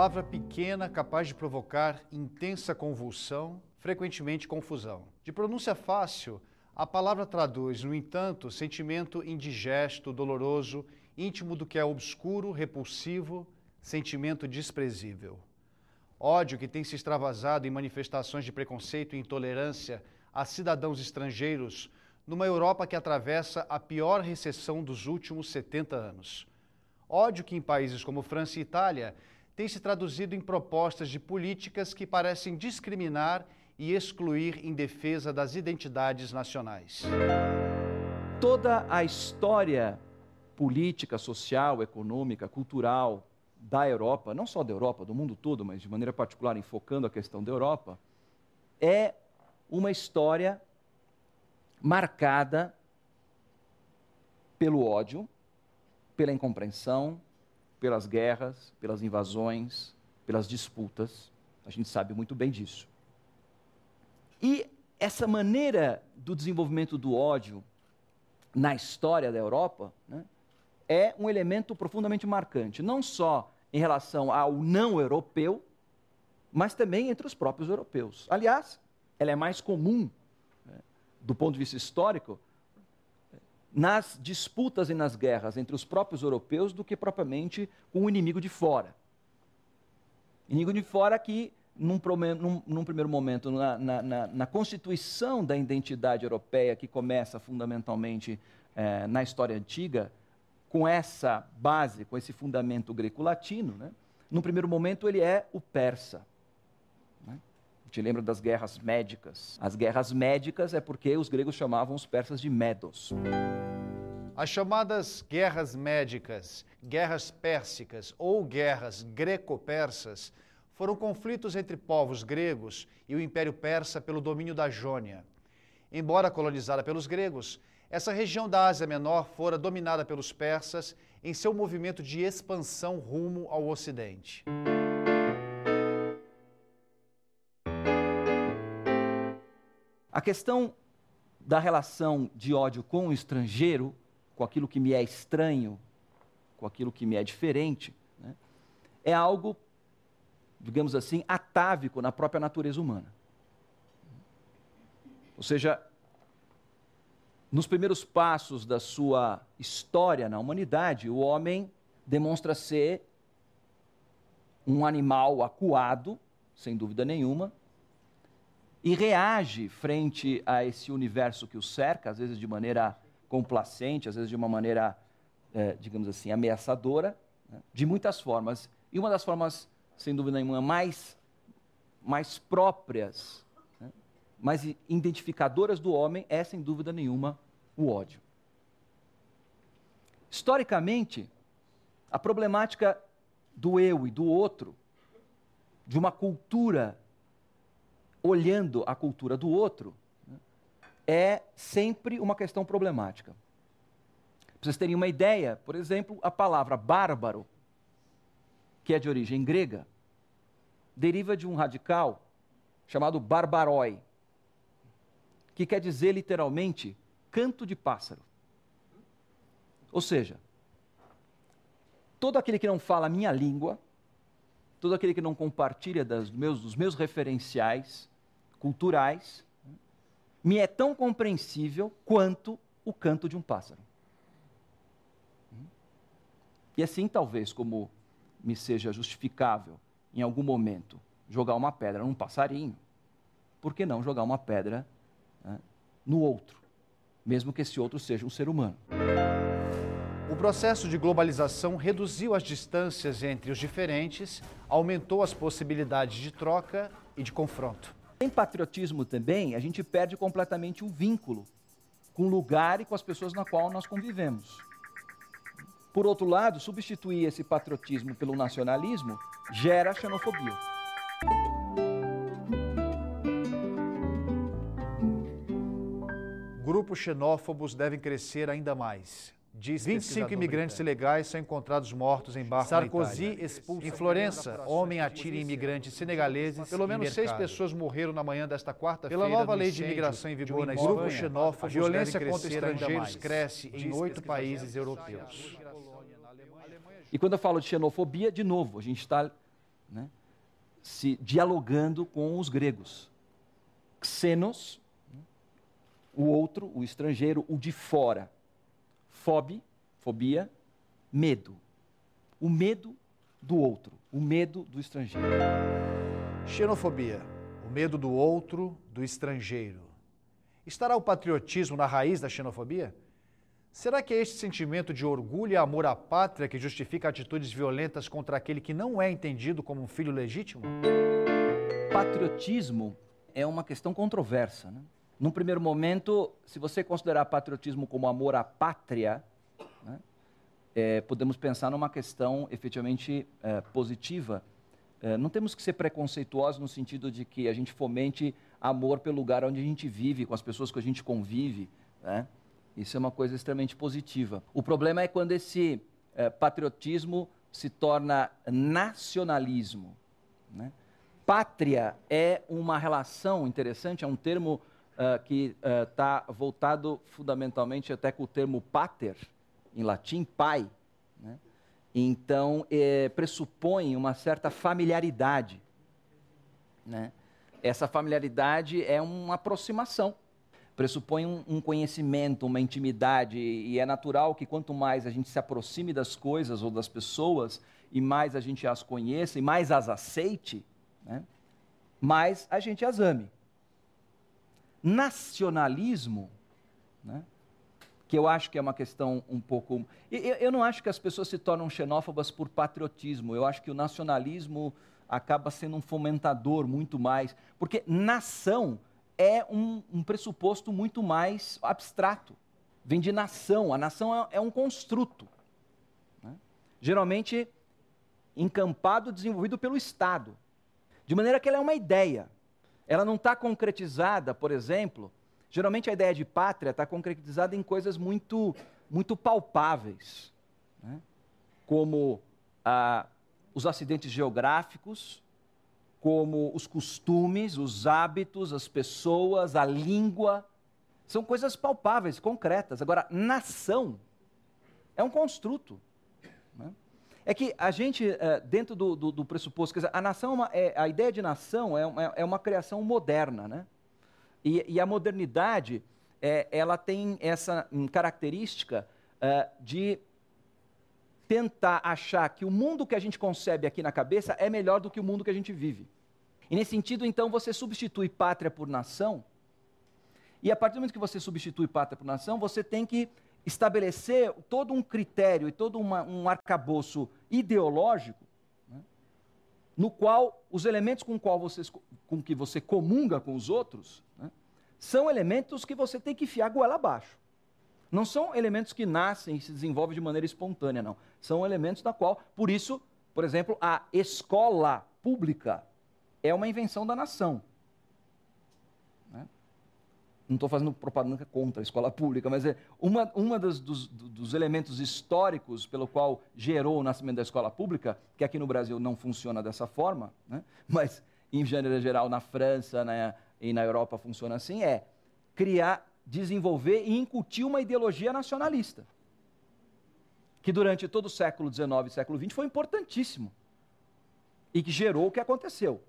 Palavra pequena capaz de provocar intensa convulsão, frequentemente confusão. De pronúncia fácil, a palavra traduz, no entanto, sentimento indigesto, doloroso, íntimo do que é obscuro, repulsivo, sentimento desprezível. Ódio que tem se extravasado em manifestações de preconceito e intolerância a cidadãos estrangeiros numa Europa que atravessa a pior recessão dos últimos 70 anos. Ódio que em países como França e Itália tem se traduzido em propostas de políticas que parecem discriminar e excluir em defesa das identidades nacionais. Toda a história política, social, econômica, cultural da Europa, não só da Europa, do mundo todo, mas de maneira particular enfocando a questão da Europa, é uma história marcada pelo ódio, pela incompreensão, pelas guerras, pelas invasões, pelas disputas. A gente sabe muito bem disso. E essa maneira do desenvolvimento do ódio na história da Europa né, é um elemento profundamente marcante, não só em relação ao não europeu, mas também entre os próprios europeus. Aliás, ela é mais comum, né, do ponto de vista histórico, nas disputas e nas guerras entre os próprios europeus do que propriamente com o inimigo de fora. Inimigo de fora que, num, num, num primeiro momento, na, na, na, constituição da identidade europeia, que começa fundamentalmente eh, na história antiga, com essa base, com esse fundamento greco-latino, né? num primeiro momento ele é o persa. Gente lembra das guerras médicas. As guerras médicas é porque os gregos chamavam os persas de medos. As chamadas guerras médicas, guerras pérsicas ou guerras greco-persas foram conflitos entre povos gregos e o Império Persa pelo domínio da Jônia. Embora colonizada pelos gregos, essa região da Ásia Menor fora dominada pelos persas em seu movimento de expansão rumo ao Ocidente. A questão da relação de ódio com o estrangeiro, com aquilo que me é estranho, com aquilo que me é diferente, né, é algo, digamos assim, atávico na própria natureza humana. Ou seja, nos primeiros passos da sua história na humanidade, o homem demonstra ser um animal acuado, sem dúvida nenhuma, e reage frente a esse universo que o cerca, às vezes de maneira complacente, às vezes de uma maneira, é, digamos assim, ameaçadora, né? de muitas formas. E uma das formas, sem dúvida nenhuma, mais, mais próprias mas identificadoras do homem é, sem dúvida nenhuma, o ódio. Historicamente, a problemática do eu e do outro, de uma cultura olhando a cultura do outro, né, é sempre uma questão problemática. Para vocês terem uma ideia, por exemplo, a palavra bárbaro, que é de origem grega, deriva de um radical chamado barbaroi, que quer dizer literalmente canto de pássaro. Ou seja, todo aquele que não fala a minha língua, todo aquele que não compartilha das meus, dos meus referenciais culturais, me é tão compreensível quanto o canto de um pássaro. E assim, talvez, como me seja justificável, em algum momento, jogar uma pedra num passarinho, por que não jogar uma pedra né, no outro, mesmo que esse outro seja um ser humano. O processo de globalização reduziu as distâncias entre os diferentes, aumentou as possibilidades de troca e de confronto. Em patriotismo também, a gente perde completamente o vínculo com o lugar e com as pessoas na qual nós convivemos. Por outro lado, substituir esse patriotismo pelo nacionalismo gera xenofobia. Grupos xenófobos devem crescer ainda mais. Diz 25 imigrantes ilegais são encontrados mortos em barco Sarkozy expulsa. Em Florença, homem atira em imigrantes senegaleses. Pelo menos seis pessoas morreram na manhã desta quarta-feira. Pela nova lei de imigração em vigor na Espanha, grupo xenófobo, a violência contra estrangeiros cresce em oito países europeus. E quando eu falo de xenofobia, de novo, a gente está né, se dialogando com os gregos. Xenos, o outro, o estrangeiro, o de fora. Fobe, fobia, medo. O medo do outro, o medo do estrangeiro. Xenofobia, o medo do outro, do estrangeiro. Estará o patriotismo na raiz da xenofobia? Será que é este sentimento de orgulho e amor à pátria que justifica atitudes violentas contra aquele que não é entendido como um filho legítimo? Patriotismo é uma questão controversa. Né? Num primeiro momento, se você considerar patriotismo como amor à pátria, né, é, podemos pensar numa questão efetivamente é, positiva. É, não temos que ser preconceituosos no sentido de que a gente fomente amor pelo lugar onde a gente vive, com as pessoas que a gente convive. Né? Isso é uma coisa extremamente positiva. O problema é quando esse é, patriotismo se torna nacionalismo. Né? Pátria é uma relação interessante, é um termo uh, que está uh, voltado fundamentalmente até com o termo pater, em latim, pai. Né? Então, é, pressupõe uma certa familiaridade. Né? Essa familiaridade é uma aproximação, pressupõe um, um, conhecimento, uma intimidade, e é natural que quanto mais a gente se aproxime das coisas ou das pessoas, e mais a gente as conheça, e mais as aceite, né? mais a gente as ame. Nacionalismo, né? que eu acho que é uma questão um pouco. Eu, não acho que as pessoas se tornam xenófobas por patriotismo. Eu acho que o nacionalismo acaba sendo um fomentador muito mais. Porque nação é um, um pressuposto muito mais abstrato. Vem de nação. A nação é, é um construto. Né? Geralmente encampado, desenvolvido pelo Estado. De maneira que ela é uma ideia. Ela não está concretizada, por exemplo, Geralmente a ideia de pátria está concretizada em coisas muito, muito palpáveis, né? como ah, os acidentes geográficos, como os costumes, os hábitos, as pessoas, a língua. São coisas palpáveis, concretas. Agora, nação é um construto. Né? É que a gente, eh, dentro do, do, do pressuposto, quer dizer, a nação, é é, a ideia de nação é uma, é uma criação moderna, né? E, e a modernidade, é, ela tem essa um, característica é, de tentar achar que o mundo que a gente concebe aqui na cabeça é melhor do que o mundo que a gente vive. E nesse sentido, então, você substitui pátria por nação. E a partir do momento que você substitui pátria por nação, você tem que estabelecer todo um critério e todo uma, um arcabouço ideológico né, no qual os elementos com, qual você, com que você comunga com os outros são elementos que você tem que enfiar goela abaixo. Não são elementos que nascem e se desenvolvem de maneira espontânea, não. São elementos da qual, por isso, por exemplo, a escola pública é uma invenção da nação. Não estou fazendo propaganda contra a escola pública, mas é uma, uma dos, dos, dos, elementos históricos pelo qual gerou o nascimento da escola pública, que aqui no Brasil não funciona dessa forma, né? mas em gênero geral na França, né? e na Europa funciona assim, é criar, desenvolver e incutir uma ideologia nacionalista. Que durante todo o século XIX e século XX foi importantíssimo. E que gerou o que aconteceu.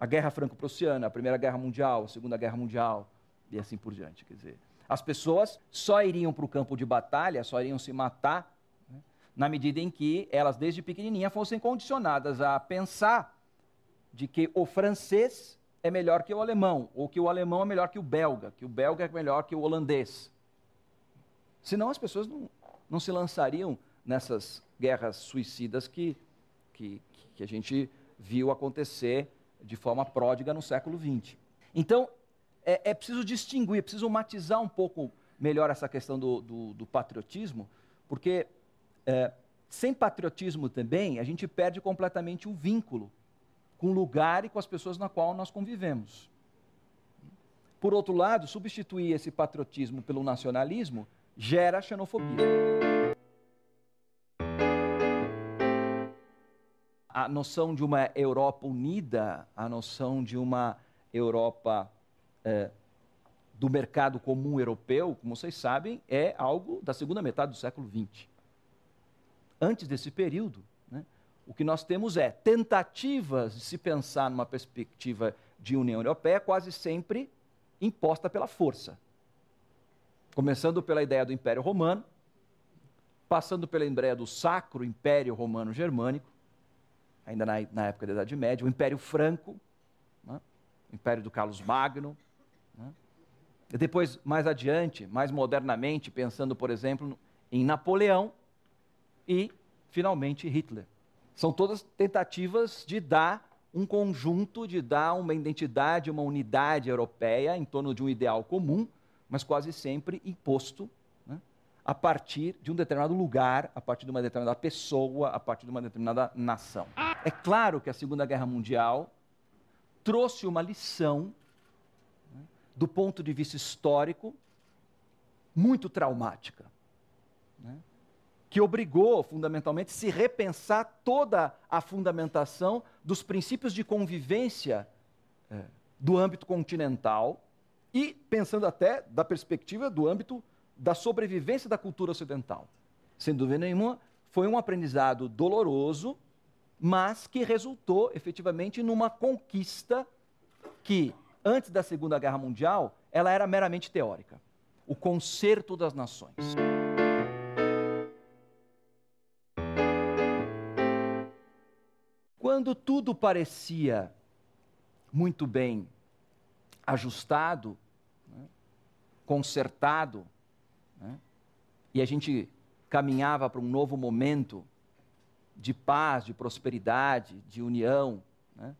A Guerra Franco-Prussiana, a Primeira Guerra Mundial, a Segunda Guerra Mundial, e assim por diante. Quer dizer, as pessoas só iriam para o campo de batalha, só iriam se matar, né, na medida em que elas, desde pequenininha, fossem condicionadas a pensar de que o francês é melhor que o alemão, ou que o alemão é melhor que o belga, que o belga é melhor que o holandês. Senão as pessoas não, não se lançariam nessas guerras suicidas que, que, que a gente viu acontecer de forma pródiga no século XX. Então, é, é preciso distinguir, é preciso matizar um pouco melhor essa questão do, do, do patriotismo, porque é, sem patriotismo também a gente perde completamente o vínculo com o lugar e com as pessoas na qual nós convivemos. Por outro lado, substituir esse patriotismo pelo nacionalismo gera xenofobia. A noção de uma Europa unida, a noção de uma Europa é, do mercado comum europeu, como vocês sabem, é algo da segunda metade do século XX. Antes desse período, né, o que nós temos é tentativas de se pensar numa perspectiva de União Europeia quase sempre imposta pela força. Começando pela ideia do Império Romano, passando pela ideia do Sacro Império Romano Germânico, ainda na, na época da Idade Média, o Império Franco, né? o Império do Carlos Magno. Depois, mais adiante, mais modernamente, pensando, por exemplo, em Napoleão e, finalmente, Hitler. São todas tentativas de dar um conjunto, de dar uma identidade, uma unidade europeia em torno de um ideal comum, mas quase sempre imposto né, a partir de um determinado lugar, a partir de uma determinada pessoa, a partir de uma determinada nação. É claro que a Segunda Guerra Mundial trouxe uma lição, do ponto de vista histórico, muito traumática. Né? que obrigou, fundamentalmente, a se repensar toda a fundamentação dos princípios de convivência é, do âmbito continental e pensando até da perspectiva do âmbito da sobrevivência da cultura ocidental. Sem dúvida nenhuma, foi um aprendizado doloroso, mas que resultou efetivamente numa conquista que, antes da Segunda Guerra Mundial, ela era meramente teórica o concerto das nações. Quando tudo parecia muito bem ajustado, né, consertado, né, e a gente caminhava para um novo momento de paz, de prosperidade, de união, né,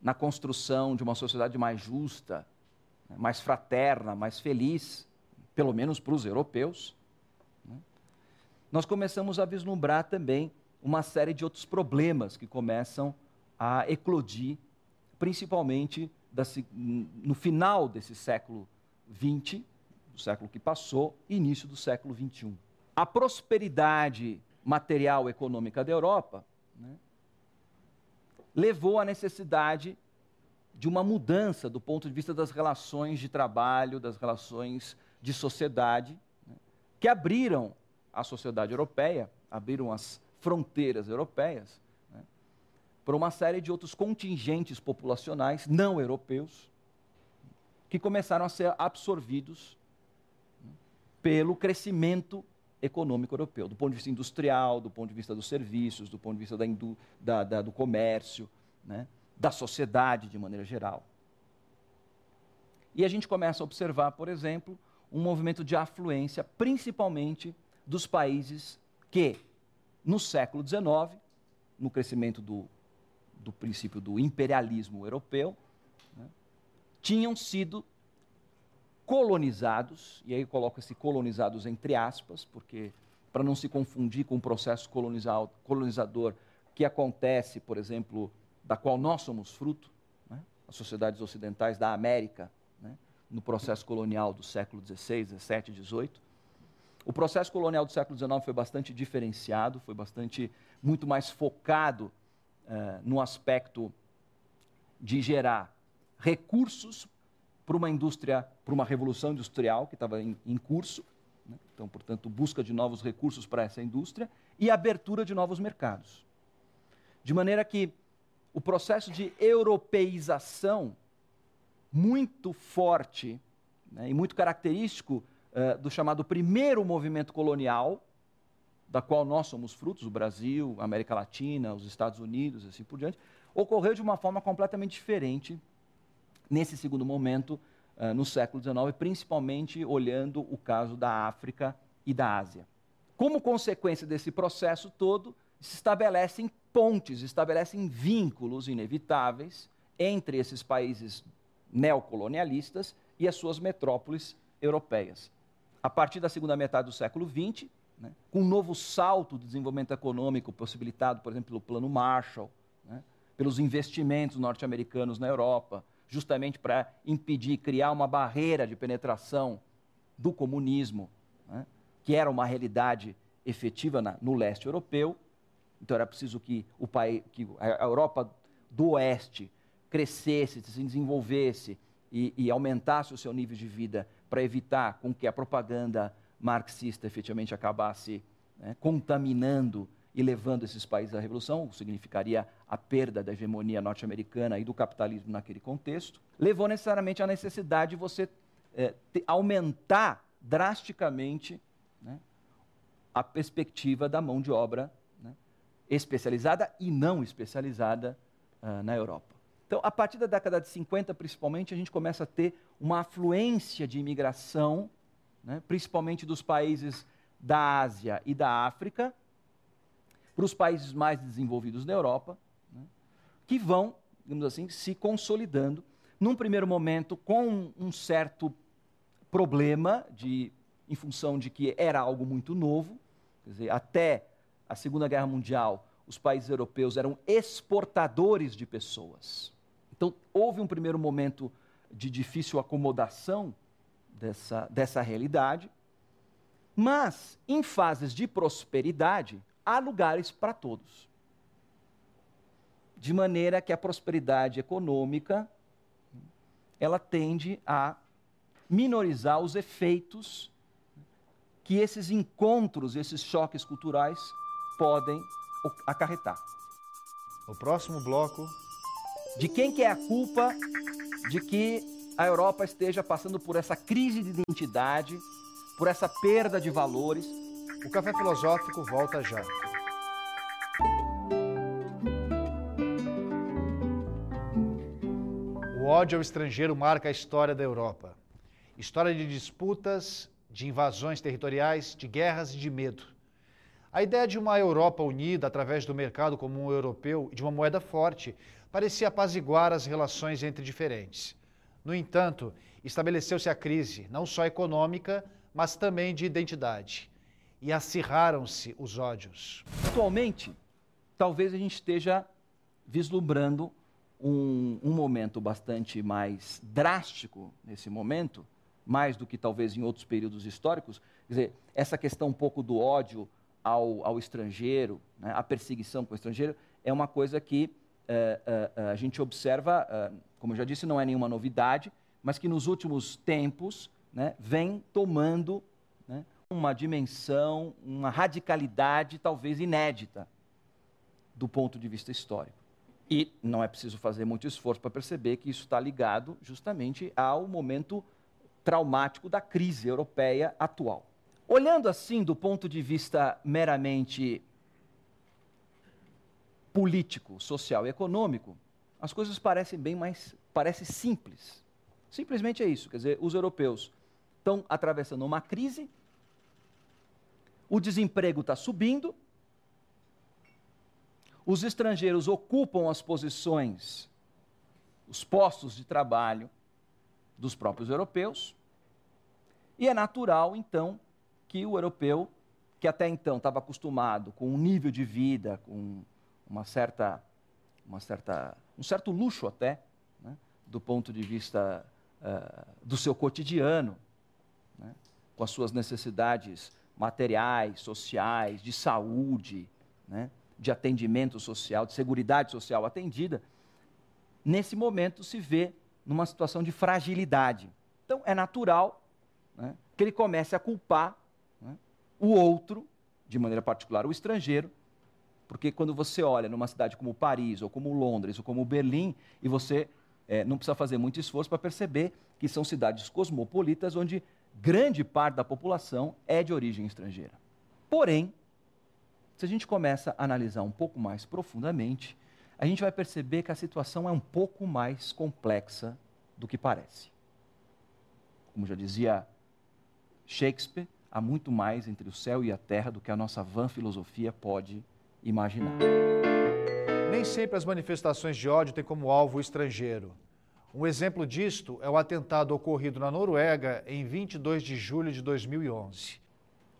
na construção de uma sociedade mais justa, né, mais fraterna, mais feliz, pelo menos para os europeus, né, nós começamos a vislumbrar também uma série de outros problemas que começam a eclodir, principalmente no final desse século XX, do século que passou, início do século XXI. A prosperidade material econômica da Europa né, levou à necessidade de uma mudança do ponto de vista das relações de trabalho, das relações de sociedade, né, que abriram a sociedade europeia, abriram as fronteiras europeias, né, para uma série de outros contingentes populacionais não europeus que começaram a ser absorvidos né, pelo crescimento econômico europeu, do ponto de vista industrial, do ponto de vista dos serviços, do ponto de vista da, da, da, do comércio, né, da sociedade de maneira geral. E a gente começa a observar, por exemplo, um movimento de afluência, principalmente dos países que no século XIX, no crescimento do, do princípio do imperialismo europeu, né, tinham sido colonizados, e aí coloco esse colonizados entre aspas, porque para não se confundir com o processo colonizador que acontece, por exemplo, da qual nós somos fruto, né, as sociedades ocidentais da América, né, no processo colonial do século XVI, XVII, XVIII, o processo colonial do século XIX foi bastante diferenciado, foi bastante muito mais focado uh, no aspecto de gerar recursos para uma indústria, para uma revolução industrial que estava em, em curso, né? então, portanto, busca de novos recursos para essa indústria e abertura de novos mercados. De maneira que o processo de europeização muito forte né, e muito característico uh, do chamado primeiro movimento colonial, da qual nós somos frutos, o Brasil, a América Latina, os Estados Unidos, assim por diante, ocorreu de uma forma completamente diferente nesse segundo momento, uh, no século XIX, principalmente olhando o caso da África e da Ásia. Como consequência desse processo todo, se estabelecem pontes, estabelecem vínculos inevitáveis entre esses países neocolonialistas e as suas metrópoles europeias a partir da segunda metade do século XX, né, com um novo salto de desenvolvimento econômico possibilitado, por exemplo, pelo Plano Marshall, né, pelos investimentos norte-americanos na Europa, justamente para impedir, criar uma barreira de penetração do comunismo, né, que era uma realidade efetiva na, no leste europeu. Então era preciso que, o país, que a Europa do Oeste crescesse, se desenvolvesse e, e aumentasse o seu nível de vida para evitar com que a propaganda marxista efetivamente acabasse né, contaminando e levando esses países à revolução, significaria a perda da hegemonia norte-americana e do capitalismo naquele contexto, levou necessariamente à necessidade de você é, te, aumentar drasticamente né, a perspectiva da mão de obra né, especializada e não especializada uh, na Europa. Então, a partir da década de 50, principalmente, a gente começa a ter uma afluência de imigração, né, principalmente dos países da Ásia e da África, para os países mais desenvolvidos da Europa, né, que vão, digamos assim, se consolidando, num primeiro momento com um certo problema de, em função de que era algo muito novo, quer dizer, até a Segunda Guerra Mundial, os países europeus eram exportadores de pessoas. Então, houve um primeiro momento de difícil acomodação dessa, dessa realidade, mas em fases de prosperidade, há lugares para todos. De maneira que a prosperidade econômica ela tende a minorizar os efeitos que esses encontros, esses choques culturais podem acarretar. O próximo bloco. De quem que é a culpa de que a Europa esteja passando por essa crise de identidade, por essa perda de valores? O Café Filosófico volta já. O ódio ao estrangeiro marca a história da Europa. História de disputas, de invasões territoriais, de guerras e de medo. A ideia de uma Europa unida através do mercado comum europeu e de uma moeda forte parecia apaziguar as relações entre diferentes. No entanto, estabeleceu-se a crise, não só econômica, mas também de identidade. E acirraram-se os ódios. Atualmente, talvez a gente esteja vislumbrando um, um momento bastante mais drástico nesse momento, mais do que talvez em outros períodos históricos. Quer dizer, essa questão um pouco do ódio ao, ao estrangeiro, né, a perseguição com o estrangeiro, é uma coisa que é, é, a gente observa, como eu já disse, não é nenhuma novidade, mas que nos últimos tempos né, vem tomando uma dimensão, uma radicalidade talvez inédita do ponto de vista histórico. E não é preciso fazer muito esforço para perceber que isso está ligado justamente ao momento traumático da crise europeia atual. Olhando assim do ponto de vista meramente político, social e econômico, as coisas parecem bem mais parece simples. Simplesmente é isso, quer dizer, os europeus estão atravessando uma crise, o desemprego está subindo, os estrangeiros ocupam as posições, os postos de trabalho dos próprios europeus, e é natural, então, que o europeu, que até então estava acostumado com um nível de vida, com uma certa, uma certa, um certo luxo até, né, do ponto de vista uh, do seu cotidiano, né, com as suas necessidades materiais, sociais, de saúde, né, de atendimento social, de segurança social atendida, nesse momento se vê numa situação de fragilidade. Então é natural né, que ele comece a culpar o outro, de maneira particular o estrangeiro, porque quando você olha numa cidade como Paris, ou como Londres, ou como Berlim, e você é, não precisa fazer muito esforço para perceber que são cidades cosmopolitas onde grande parte da população é de origem estrangeira. Porém, se a gente começa a analisar um pouco mais profundamente, a gente vai perceber que a situação é um pouco mais complexa do que parece. Como já dizia Shakespeare, há muito mais entre o céu e a terra do que a nossa vã filosofia pode imaginar. Nem sempre as manifestações de ódio têm como alvo o estrangeiro. Um exemplo disto é o atentado ocorrido na Noruega em 22 de julho de 2011.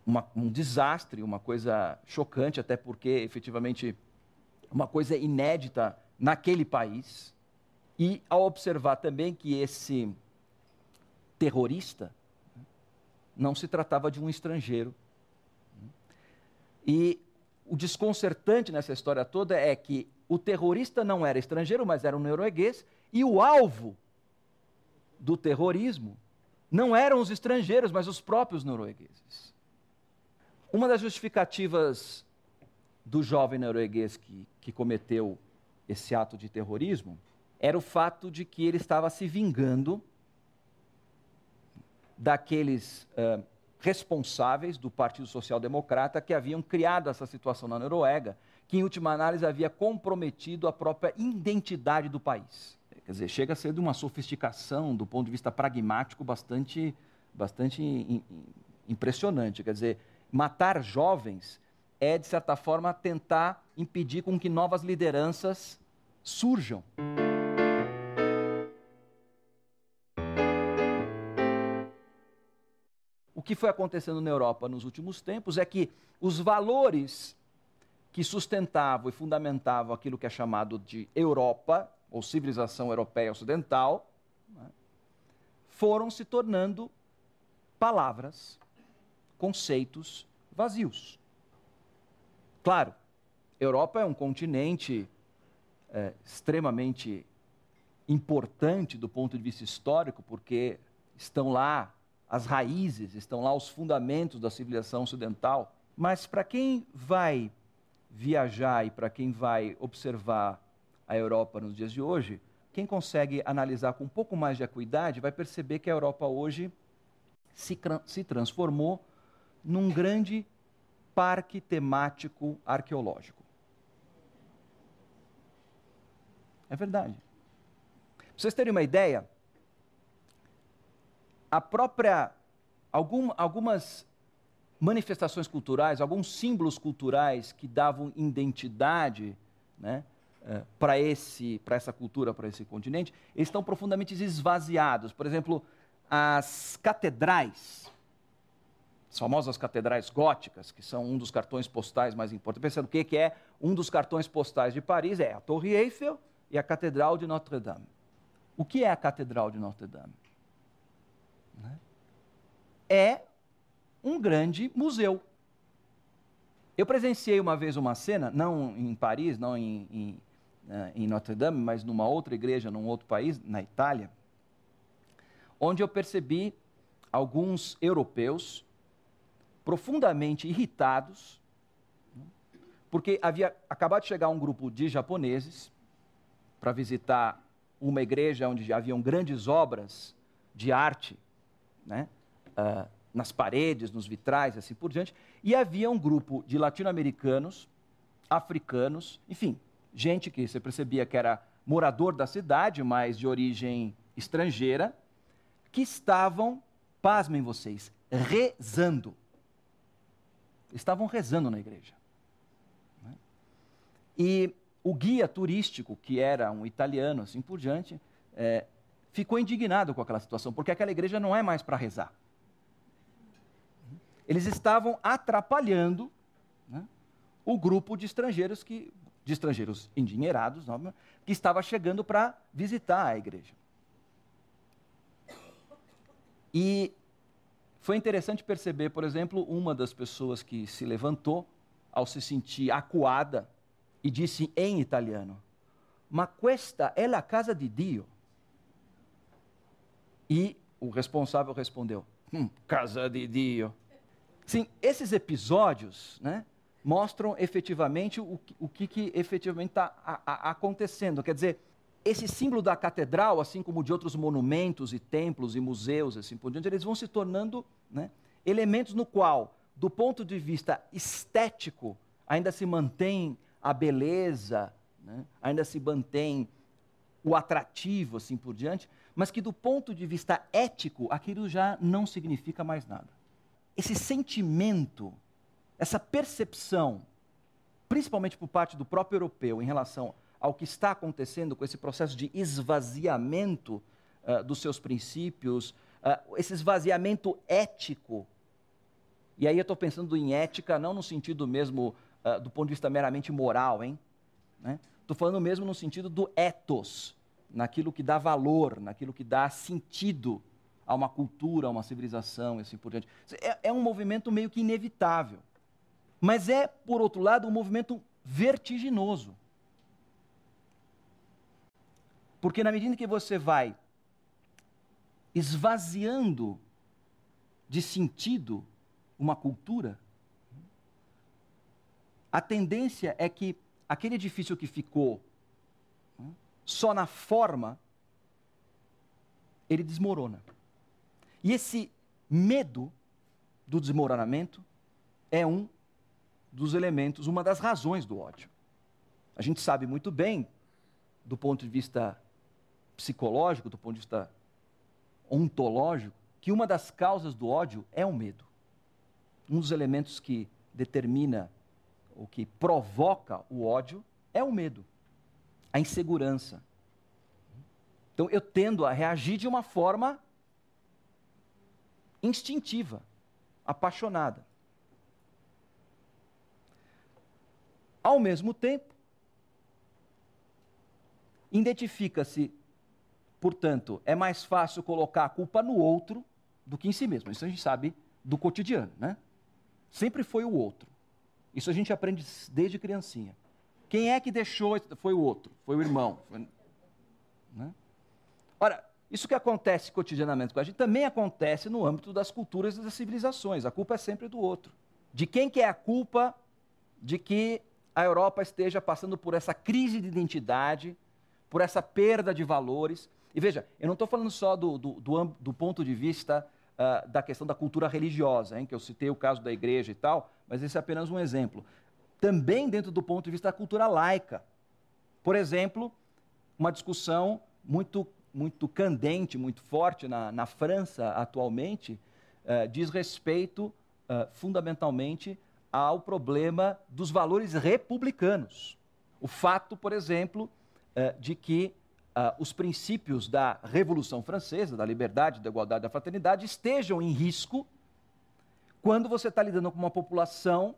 Uma, um desastre, uma coisa chocante, até porque efetivamente uma coisa inédita naquele país. E ao observar também que esse terrorista não se tratava de um estrangeiro. E o desconcertante nessa história toda é que o terrorista não era estrangeiro, mas era um norueguês, e o alvo do terrorismo não eram os estrangeiros, mas os próprios noruegueses. Uma das justificativas do jovem norueguês que, que cometeu esse ato de terrorismo era o fato de que ele estava se vingando daqueles uh, responsáveis do Partido Social Democrata que haviam criado essa situação na Noruega, que em última análise havia comprometido a própria identidade do país. Quer dizer, chega a ser de uma sofisticação do ponto de vista pragmático bastante, bastante impressionante. Quer dizer, matar jovens é, de certa forma, tentar impedir com que novas lideranças surjam. O que foi acontecendo na Europa nos últimos tempos é que os valores que sustentavam e fundamentavam aquilo que é chamado de Europa, ou civilização europeia ocidental, né, foram se tornando palavras, conceitos vazios. Claro, Europa é um continente é, extremamente importante do ponto de vista histórico, porque estão lá as raízes, estão lá os fundamentos da civilização ocidental. Mas para quem vai viajar e para quem vai observar a Europa nos dias de hoje, quem consegue analisar com um pouco mais de acuidade vai perceber que a Europa hoje se, se transformou num grande parque temático arqueológico. É verdade. Pra vocês terem uma ideia, a própria algum, algumas manifestações culturais, alguns símbolos culturais que davam identidade né, eh, para essa cultura, para esse continente, eles estão profundamente esvaziados. Por exemplo, as catedrais, as famosas catedrais góticas, que são um dos cartões postais mais importantes. Pensando o que é um dos cartões postais de Paris, é a Torre Eiffel e a Catedral de Notre-Dame. O que é a Catedral de Notre-Dame? Né? É um grande museu. Eu presenciei uma vez uma cena, não em Paris, não em, em, em Notre Dame, mas numa outra igreja, num outro país, na Itália, onde eu percebi alguns europeus profundamente irritados, porque havia acabado de chegar um grupo de japoneses para visitar uma igreja onde haviam grandes obras de arte, né? Uh, nas paredes, nos vitrais, assim por diante. E havia um grupo de latino-americanos, africanos, enfim, gente que você percebia que era morador da cidade, mas de origem estrangeira, que estavam, pasmem vocês, rezando. Estavam rezando na igreja. Né? E o guia turístico, que era um italiano, assim por diante, é, ficou indignado com aquela situação, porque aquela igreja não é mais para rezar. Eles estavam atrapalhando né, o grupo de estrangeiros que de estrangeiros endinheirados, que estava chegando para visitar a igreja. E foi interessante perceber, por exemplo, uma das pessoas que se levantou ao se sentir acuada e disse em italiano: Ma questa è la casa di Dio. E o responsável respondeu: hum, Casa de Dio. Sim, esses episódios né, mostram efetivamente o, o que, que efetivamente está acontecendo. Quer dizer, esse símbolo da catedral, assim como de outros monumentos e templos e museus, assim por diante, eles vão se tornando né, elementos no qual, do ponto de vista estético, ainda se mantém a beleza, né, ainda se mantém o atrativo, assim por diante, mas que do ponto de vista ético, aquilo já não significa mais nada. Esse sentimento, essa percepção, principalmente por parte do próprio europeu em relação ao que está acontecendo com esse processo de esvaziamento uh, dos seus princípios, uh, esse esvaziamento ético. E aí eu estou pensando em ética não no sentido mesmo uh, do ponto de vista meramente moral, hein? Estou né? falando mesmo no sentido do ethos, naquilo que dá valor, naquilo que dá sentido a uma cultura, a uma civilização e assim por diante. É, é um movimento meio que inevitável. Mas é, por outro lado, um movimento vertiginoso. Porque na medida que você vai esvaziando de sentido uma cultura, a tendência é que aquele edifício que ficou hum, só na forma, ele desmorona. E esse medo do desmoronamento é um dos elementos, uma das razões do ódio. A gente sabe muito bem, do ponto de vista psicológico, do ponto de vista ontológico, que uma das causas do ódio é o medo. Um dos elementos que determina, ou que provoca o ódio, é o medo, a insegurança. Então eu tendo a reagir de uma forma instintiva, apaixonada. Ao mesmo tempo, identifica-se, portanto, é mais fácil colocar a culpa no outro do que em si mesmo. Isso a gente sabe do cotidiano, né? Sempre foi o outro. Isso a gente aprende desde criancinha. Quem é que deixou? Foi o outro, foi o irmão. Foi... Né? Ora, isso que acontece cotidianamente com a gente também acontece no âmbito das culturas e das civilizações. A culpa é sempre do outro. De quem que é a culpa de que a Europa esteja passando por essa crise de identidade, por essa perda de valores? E veja, eu não estou falando só do, do, do, do, ponto de vista uh, da questão da cultura religiosa, hein, que eu citei o caso da igreja e tal, mas esse é apenas um exemplo. Também dentro do ponto de vista da cultura laica. Por exemplo, uma discussão muito muito candente, muito forte na, na França atualmente, uh, diz respeito uh, fundamentalmente ao problema dos valores republicanos. O fato, por exemplo, uh, de que os princípios da Revolução Francesa, da liberdade, da igualdade, da fraternidade, estejam em risco quando você está lidando com uma população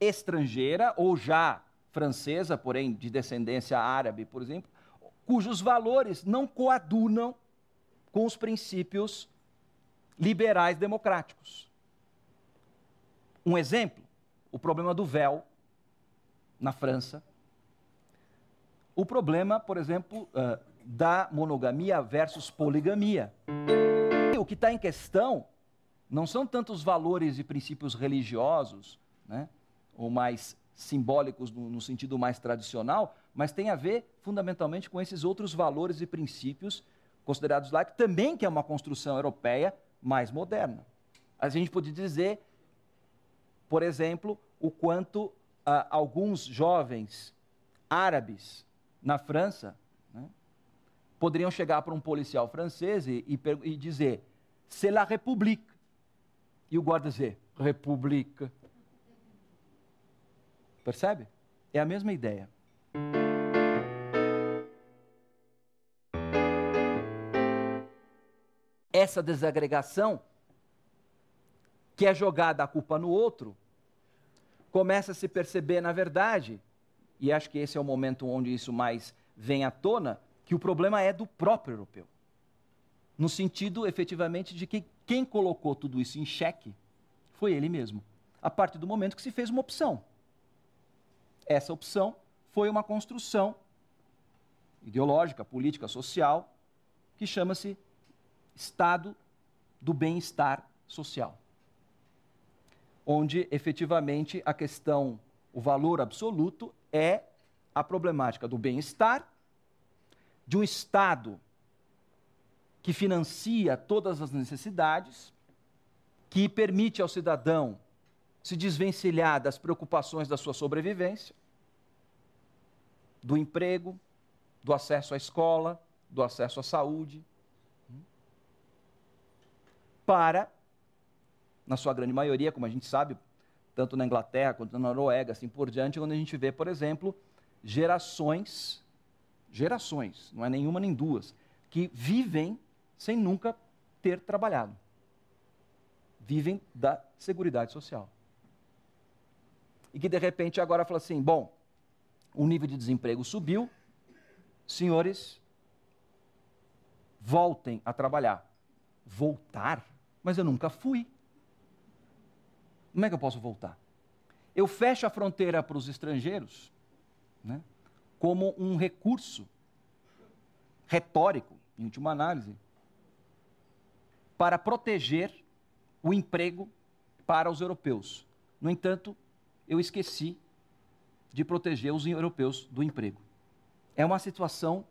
estrangeira ou já francesa, porém de descendência árabe, por exemplo, cujos valores não coadunam com os princípios liberais democráticos. Um exemplo, o problema do véu na França. O problema, por exemplo, uh, da monogamia versus poligamia. O que está em questão não são tanto os valores e princípios religiosos, né, ou mais simbólicos no, no sentido mais tradicional, mas tem a ver fundamentalmente com esses outros valores e princípios considerados lá, que também que é uma construção europeia mais moderna. A gente pode dizer, por exemplo, o quanto ah, alguns jovens árabes na França né, poderiam chegar para um policial francês e, e, e dizer c'est la République. E o guarda dizer, República. Percebe? É a mesma ideia. essa desagregação, que é jogada a culpa no outro, começa a se perceber, na verdade, e acho que esse é o momento onde isso mais vem à tona, que o problema é do próprio europeu. No sentido, efetivamente, de que quem colocou tudo isso em xeque foi ele mesmo, a partir do momento que se fez uma opção. Essa opção foi uma construção ideológica, política, social, que chama-se estado do bem-estar social. Onde efetivamente a questão, o valor absoluto é a problemática do bem-estar, de um Estado que financia todas as necessidades, que permite ao cidadão se desvencilhar das preocupações da sua sobrevivência, do emprego, do acesso à escola, do acesso à saúde, para, na sua grande maioria, como a gente sabe, tanto na Inglaterra quanto na Noruega, assim por diante, onde a gente vê, por exemplo, gerações, gerações, não é nenhuma nem duas, que vivem sem nunca ter trabalhado. Vivem da Seguridade Social. E que de repente agora fala assim: bom, o nível de desemprego subiu, senhores, voltem a trabalhar. Voltar? mas eu nunca fui. Como é que eu posso voltar? Eu fecho a fronteira para os estrangeiros né, como um recurso retórico, em última análise, para proteger o emprego para os europeus. No entanto, eu esqueci de proteger os europeus do emprego. É uma situação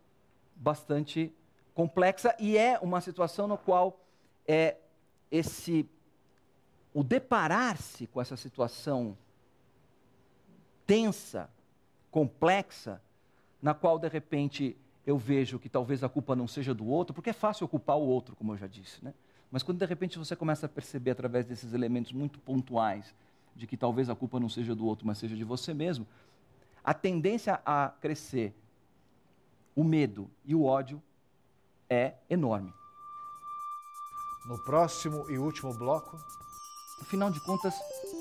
bastante complexa e é uma situação na qual é esse o deparar-se com essa situação tensa, complexa, na qual de repente eu vejo que talvez a culpa não seja do outro, porque é fácil culpar o outro, como eu já disse, né? Mas quando de repente você começa a perceber através desses elementos muito pontuais de que talvez a culpa não seja do outro, mas seja de você mesmo, a tendência a crescer, o medo e o ódio é enorme. No próximo e último bloco. Afinal de contas,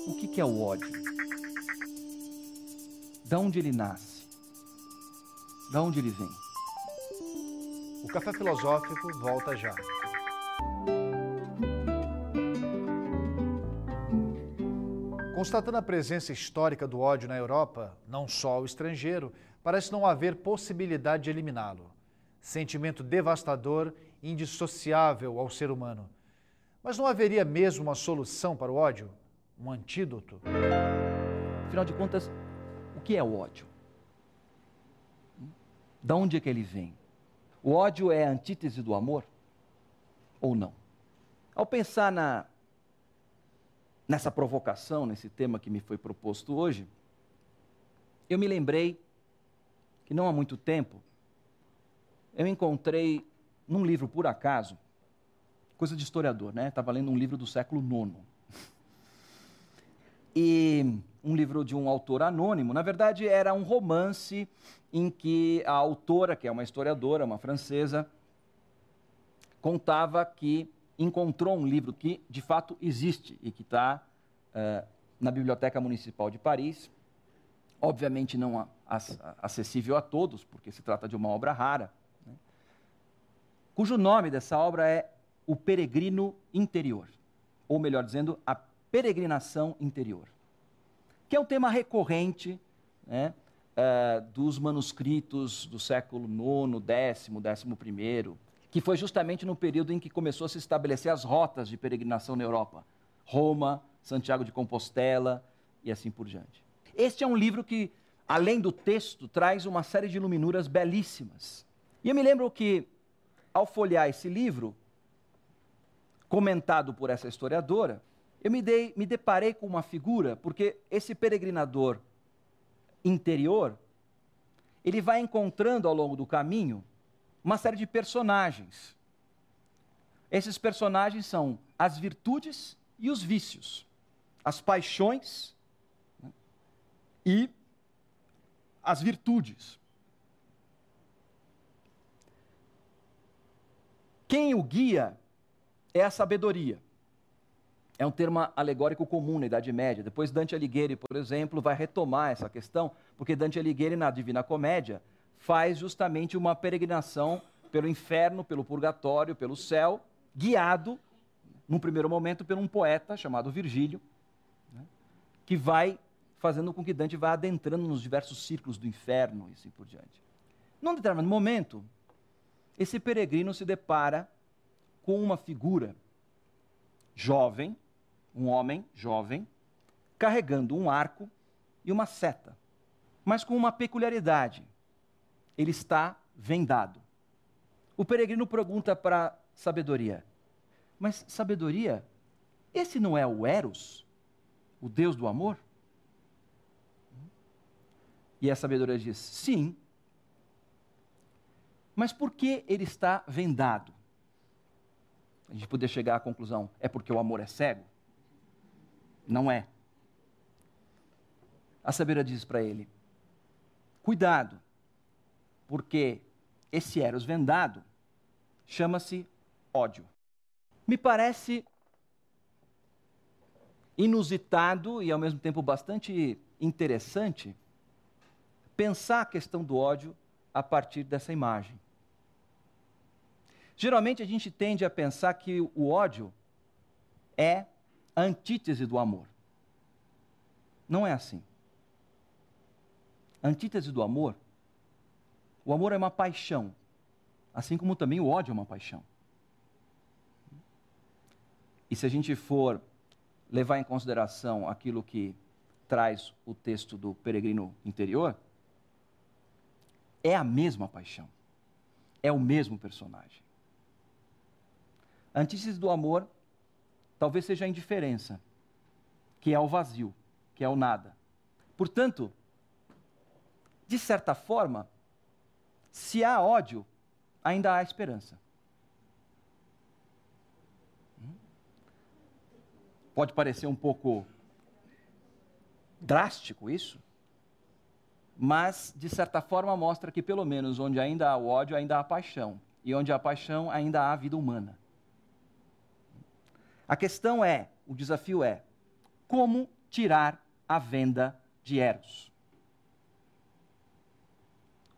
o que é o ódio? Da onde ele nasce? Da onde ele vem? O Café Filosófico volta já. Constatando a presença histórica do ódio na Europa, não só ao estrangeiro, parece não haver possibilidade de eliminá-lo. Sentimento devastador indissociável ao ser humano. Mas não haveria mesmo uma solução para o ódio? Um antídoto? Afinal de contas, o que é o ódio? Da onde é que ele vem? O ódio é a antítese do amor? Ou não? Ao pensar na nessa provocação, nesse tema que me foi proposto hoje, eu me lembrei que não há muito tempo eu encontrei num livro por acaso, coisa de historiador, né? Estava lendo um livro do século IX. E um livro de um autor anônimo, na verdade era um romance em que a autora, que é uma historiadora, uma francesa, contava que encontrou um livro que de fato existe e que está uh, eh, na Biblioteca Municipal de Paris. Obviamente não acessível a todos, porque se trata de uma obra rara, né? cujo nome dessa obra é O Peregrino Interior, ou melhor dizendo, A Peregrinação Interior, que é um tema recorrente né, uh, dos manuscritos do século IX, X, XI, que foi justamente no período em que começou a se estabelecer as rotas de peregrinação na Europa. Roma, Santiago de Compostela e assim por diante. Este é um livro que, além do texto, traz uma série de iluminuras belíssimas. E eu me lembro que, ao folhear esse livro, comentado por essa historiadora, eu me, dei, me deparei com uma figura, porque esse peregrinador interior, ele vai encontrando ao longo do caminho uma série de personagens. Esses personagens são as virtudes e os vícios, as paixões né, e as virtudes. Quem o guia é a sabedoria. É um termo alegórico comum na Idade Média. Depois Dante Alighieri, por exemplo, vai retomar essa questão, porque Dante Alighieri na Divina Comédia faz justamente uma peregrinação pelo inferno, pelo purgatório, pelo céu, guiado, num primeiro momento, por um poeta chamado Virgílio, né, que vai fazendo com que Dante vá adentrando nos diversos círculos do inferno e assim por diante. Num determinado momento, esse peregrino se depara com uma figura jovem, um homem jovem, carregando um arco e uma seta, mas com uma peculiaridade ele está vendado. O peregrino pergunta para sabedoria: Mas sabedoria, esse não é o Eros, o Deus do amor? E a sabedoria diz: Sim. Mas por que ele está vendado? A gente poder chegar à conclusão: é porque o amor é cego? Não é. A sabedoria diz para ele: Cuidado, porque esse Eros vendado chama-se ódio. Me parece inusitado e ao mesmo tempo bastante interessante pensar a questão do ódio a partir dessa imagem. Geralmente a gente tende a pensar que o ódio é a antítese do amor. Não é assim. A antítese do amor o amor é uma paixão, assim como também o ódio é uma paixão. E se a gente for levar em consideração aquilo que traz o texto do peregrino interior, é a mesma paixão. É o mesmo personagem. Antítese do amor talvez seja a indiferença, que é o vazio, que é o nada. Portanto, de certa forma, se há ódio, ainda há esperança. Pode parecer um pouco drástico isso, mas de certa forma mostra que pelo menos onde ainda há ódio, ainda há paixão, e onde há paixão, ainda há vida humana. A questão é, o desafio é, como tirar a venda de Eros?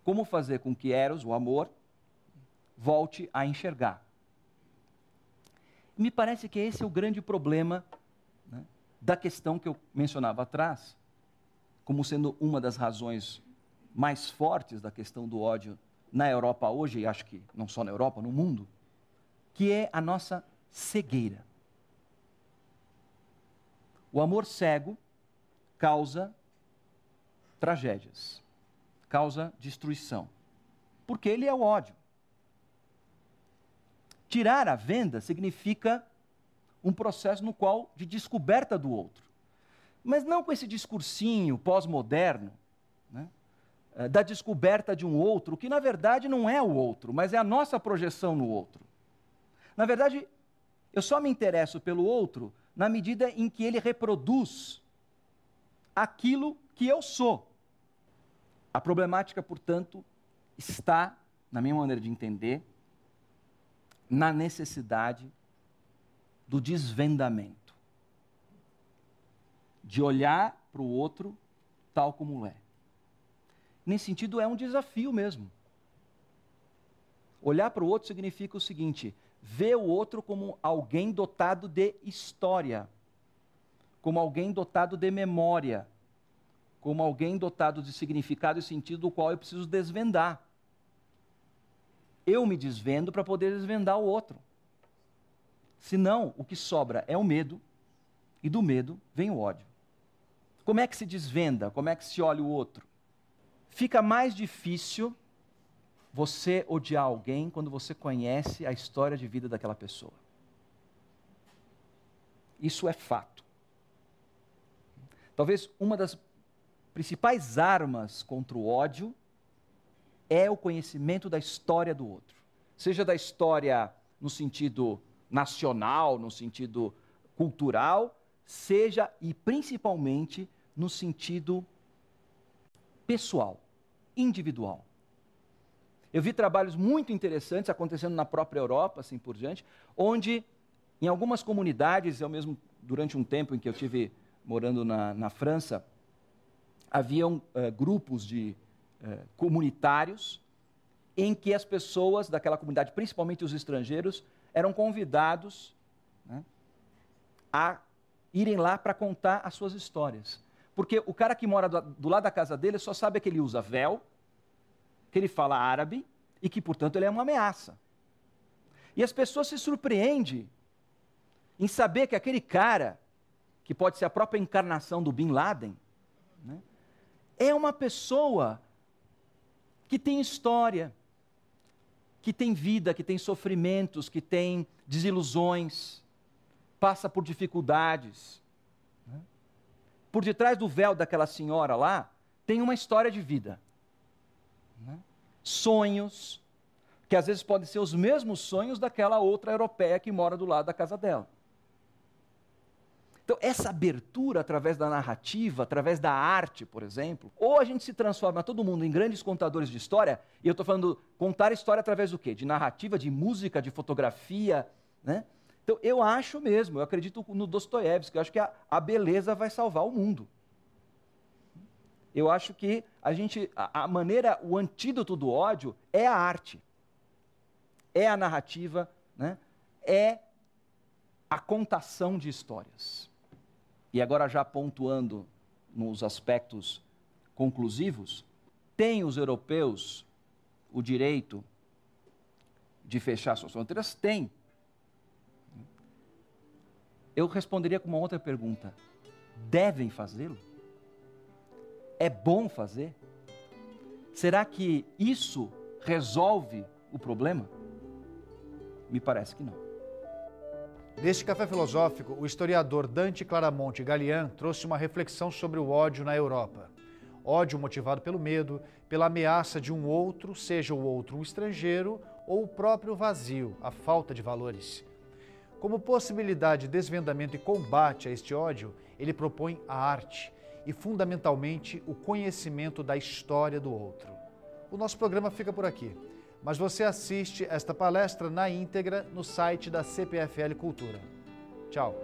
Como fazer com que Eros, o amor, volte a enxergar? Me parece que esse é o grande problema né, da questão que eu mencionava atrás, como sendo uma das razões mais fortes da questão do ódio na Europa hoje, e acho que não só na Europa, no mundo, que é a nossa cegueira. O amor cego causa tragédias, causa destruição, porque ele é o ódio. Tirar a venda significa um processo no qual de descoberta do outro. Mas não com esse discursinho pós-moderno, né, eh, da descoberta de um outro, que na verdade não é o outro, mas é a nossa projeção no outro. Na verdade, eu só me interesso pelo outro na medida em que ele reproduz aquilo que eu sou. A problemática, portanto, está, na minha maneira de entender, na necessidade do desvendamento. De olhar para o outro tal como é. Nesse sentido, é um desafio mesmo. Olhar para o outro significa o seguinte: vê o outro como alguém dotado de história, como alguém dotado de memória, como alguém dotado de significado e sentido do qual eu preciso desvendar. Eu me desvendo para poder desvendar o outro. Senão, o que sobra é o medo, e do medo vem o ódio. Como é que se desvenda? Como é que se olha o outro? Fica mais difícil você odiar alguém quando você conhece a história de vida daquela pessoa. Isso é fato. Talvez uma das principais armas contra o ódio é o conhecimento da história do outro. Seja da história no sentido nacional, no sentido cultural, seja e principalmente no sentido pessoal, individual. Eu vi trabalhos muito interessantes acontecendo na própria Europa, assim por diante, onde em algumas comunidades, eu mesmo durante um tempo em que eu tive morando na, na França, haviam uh, grupos de uh, comunitários em que as pessoas daquela comunidade, principalmente os estrangeiros, eram convidados né, a irem lá para contar as suas histórias. Porque o cara que mora do, do lado da casa dele só sabe que ele usa véu, que ele fala árabe e que, portanto, ele é uma ameaça. E as pessoas se surpreendem em saber que aquele cara, que pode ser a própria encarnação do Bin Laden, né, é uma pessoa que tem história, que tem vida, que tem sofrimentos, que tem desilusões, passa por dificuldades. Né? Por detrás do véu daquela senhora lá, tem uma história de vida né? sonhos, que às vezes podem ser os mesmos sonhos daquela outra europeia que mora do lado da casa dela. Então, essa abertura através da narrativa, através da arte, por exemplo, ou a gente se transforma todo mundo em grandes contadores de história, e eu estou falando contar história através do quê? De narrativa, de música, de fotografia, né? Então, eu acho mesmo, eu acredito no Dostoiévski, eu acho que a, a beleza vai salvar o mundo eu acho que a gente, a, a maneira, o antídoto do ódio é a arte, é a narrativa, né? é a contação de histórias. E agora já pontuando nos aspectos conclusivos, tem os europeus o direito de fechar suas fronteiras? Tem. Eu responderia com uma outra pergunta: devem fazê-lo? É bom fazer? Será que isso resolve o problema? Me parece que não. Neste café filosófico, o historiador Dante Claramonte Galian trouxe uma reflexão sobre o ódio na Europa. Ódio motivado pelo medo, pela ameaça de um outro, seja o outro um estrangeiro ou o próprio vazio, a falta de valores. Como possibilidade de desvendamento e combate a este ódio, ele propõe a arte e, fundamentalmente, o conhecimento da história do outro. O nosso programa fica por aqui mas você assiste esta palestra na íntegra no site da CPFL Cultura. Tchau.